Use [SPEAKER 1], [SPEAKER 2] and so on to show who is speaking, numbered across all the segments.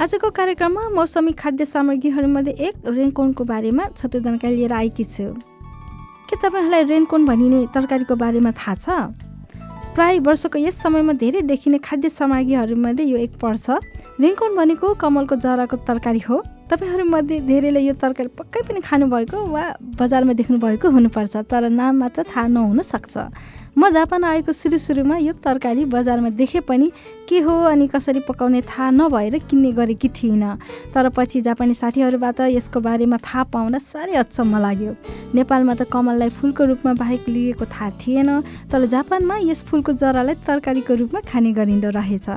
[SPEAKER 1] आजको कार्यक्रममा मौसमी खाद्य सामग्रीहरूमध्ये एक रेनकोनको बारेमा छोटो जानकारी लिएर आएकी छु। के तपाईँहरूलाई रेनकोन भनिने तरकारीको बारेमा थाहा छ? प्राय वर्षको यस समयमा धेरै देखिने खाद्य सामग्रीहरूमध्ये यो एक पर्छ। रेनकोन भनेको कमलको जराको तरकारी हो। तपाईँहरूमध्ये धेरैले यो तरकारी पक्कै पनि खानुभएको वा बजारमा देख्नुभएको हुनुपर्छ तर नाम मात्र थाहा नहुन सक्छ। म जापान आएको सुरु सुरुमा यो तरकारी बजारमा देखे पनि के हो अनि कसरी पकाउने थाहा नभएर किन्ने गरेकी थिइनँ। तर पछि जापानी साथीहरूबाट यसको बारेमा थाहा पाउँदा साह्रै अचम्म लाग्यो। नेपालमा त कमललाई फुलको रूपमा बाहेक लिएको थाहा थिएन तर जापानमा यस फुलको जरालाई तरकारीको रूपमा खाने गरिँदो रहेछ।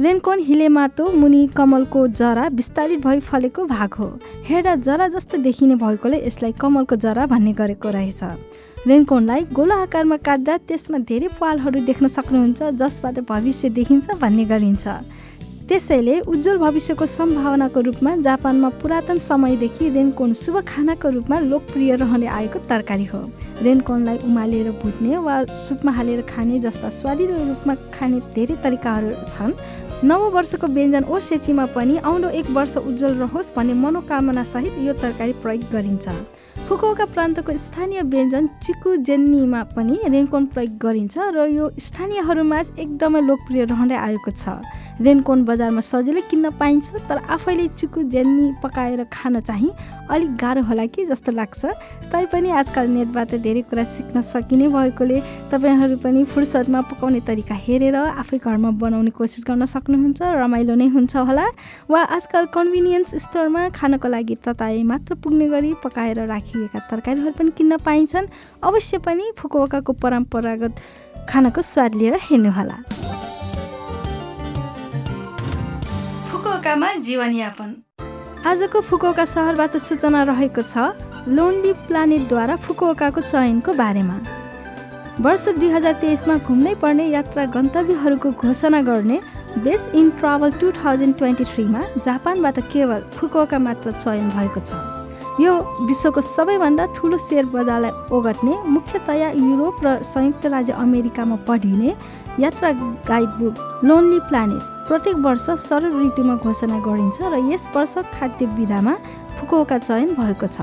[SPEAKER 1] रेनकोन हिलेमातो मुनि कमलको जरा विस्तारित भई फलेको भाग हो। हेर्दा जरा जस्तो देखिने भएकोले यसलाई कमलको जरा भन्ने गरेको रहेछ। रेनकोनलाई गोलो आकारमा काट्दा त्यसमा धेरै पालहरू देख्न सक्नुहुन्छ जसबाट भविष्य देखिन्छ भन्ने गरिन्छ। त्यसैले उज्जवल भविष्यको सम्भावनाको रूपमा जापानमा पुरातन समयदेखि रेनकोन शुभ खानाको रूपमा लोकप्रिय रहँदै आएको तरकारी हो। रेनकोनलाई उमालेर भुट्ने वा सुपमा हालेर खाने जस्ता स्वादिलो रूपमा खाने धेरै तरिकाहरू छन्। नव वर्षको व्यञ्जन ओ सेचीमा पनि आउँदो एक वर्ष उज्जवल रहोस् भन्ने मनोकामनासहित यो तरकारी प्रयोग गरिन्छ। फुकुओका प्रान्तको स्थानीय व्यञ्जन चिकु जेन्नीमा पनि रेनकोन प्रयोग गरिन्छ र यो स्थानीयहरूमा एकदमै लोकप्रिय रहँदै आएको छ। रेनकोन बजारमा सजिलै किन्न पाइन्छ तर आफैले चिकु जेन्नी पकाएर खान चाहिँ अलिक गाह्रो होला कि जस्तो लाग्छ। तैपनि आजकल नेटबाट धेरै कुरा सिक्न सकिने भएकोले तपाईँहरू पनि फुर्सदमा पकाउने तरिका हेरेर आफै घरमा बनाउने कोसिस गर्न सक्नुहुन्छ रमाइलो नै हुन्छ होला। वा आजकल कन्भिनियन्स स्टोरमा खानको लागि तताए मात्र पुग्ने गरी पकाएर राखिएका तरकारीहरू पनि किन्न पाइन्छन्। अवश्य पनि फुकुवाकाको परम्परागत खानाको स्वाद लिएर हेर्नुहोला। फुकुवाकामा जीवनयापन। आजको फुकुओका सहरबाट सूचना रहेको छ लोन्ली प्लानेटद्वारा फुकुओकाको चयनको बारेमा। वर्ष दुई हजार तेइसमा घुम्नै पर्ने यात्रा गन्तव्यहरूको घोषणा गर्ने best in travel two thousand twenty थ्रीमा जापानबाट केवल फुकुओका मात्र चयन भएको छ। यो विश्वको सबैभन्दा ठुलो सेयर बजारलाई ओगट्ने मुख्यतया युरोप र संयुक्त राज्य अमेरिकामा पढिने यात्रा गाइडबुक लोन्ली प्लानेट। प्रत्येक वर्ष शरद ऋतुमा घोषणा गरिन्छ र यस वर्ष खाद्य विधामा फुकुओका चयन भएको छ।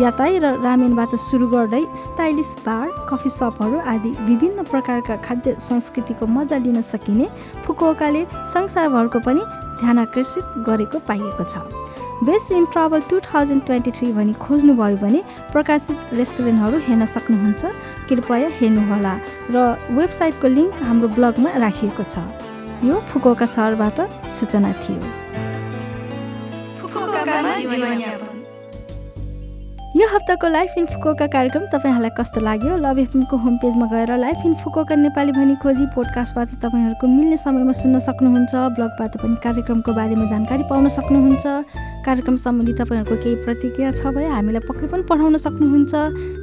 [SPEAKER 1] यातायात र रामेनबाट सुरु गर्दै स्टाइलिस बार कफी सपहरू आदि विभिन्न प्रकारका खाद्य संस्कृतिको मजा लिन सकिने फुकुओकाले संसारभरको पनि ध्यान आकर्षित गरेको पाइएको छ। Best in travel two thousand twenty three भनी खोज्नुभयो भने प्रकाशित रेस्टुरेन्टहरू हेर्न सक्नुहुन्छ। कृपया हेर्नुहोला र वेबसाइटको लिङ्क हाम्रो ब्लगमा राखिएको छ। यो फुकुका सहरबाट सूचना थियो। यो हप्ताको लाइफ इन फुकोका कार्यक्रम तपाईँहरूलाई कस्तो लाग्यो? लभ एफएमको होम पेजमा गएर लाइफ इन फुकोका नेपाली भनी खोजी पोडकास्टबाट तपाईँहरूको मिल्ने समयमा सुन्न सक्नुहुन्छ ब्लगबाट पनि कार्यक्रमको बारेमा जानकारी पाउन सक्नुहुन्छ। कार्यक्रम सम्बन्धी तपाईँहरूको केही प्रतिक्रिया छ भए हामीलाई पक्कै पनि पठाउन सक्नुहुन्छ।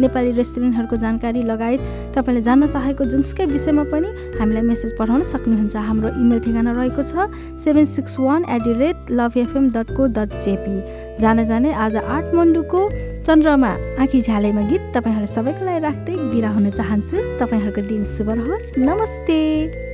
[SPEAKER 1] नेपाली रेस्टुरेन्टहरूको जानकारी लगायत तपाईँले जान्न चाहेको जुनसुकै विषयमा पनि हामीलाई मेसेज पठाउन सक्नुहुन्छ। हाम्रो इमेल ठेगाना रहेको छ seven six one at the rate love FM dot co dot JP जाने जाने आज आठ मन्डुको चन्द्रमा आँखी झालेमा गीत तपाईँहरू सबैको लागि राख्दै बिरा हुन चाहन्छु। तपाईँहरूको दिन शुभ रहोस्। नमस्ते।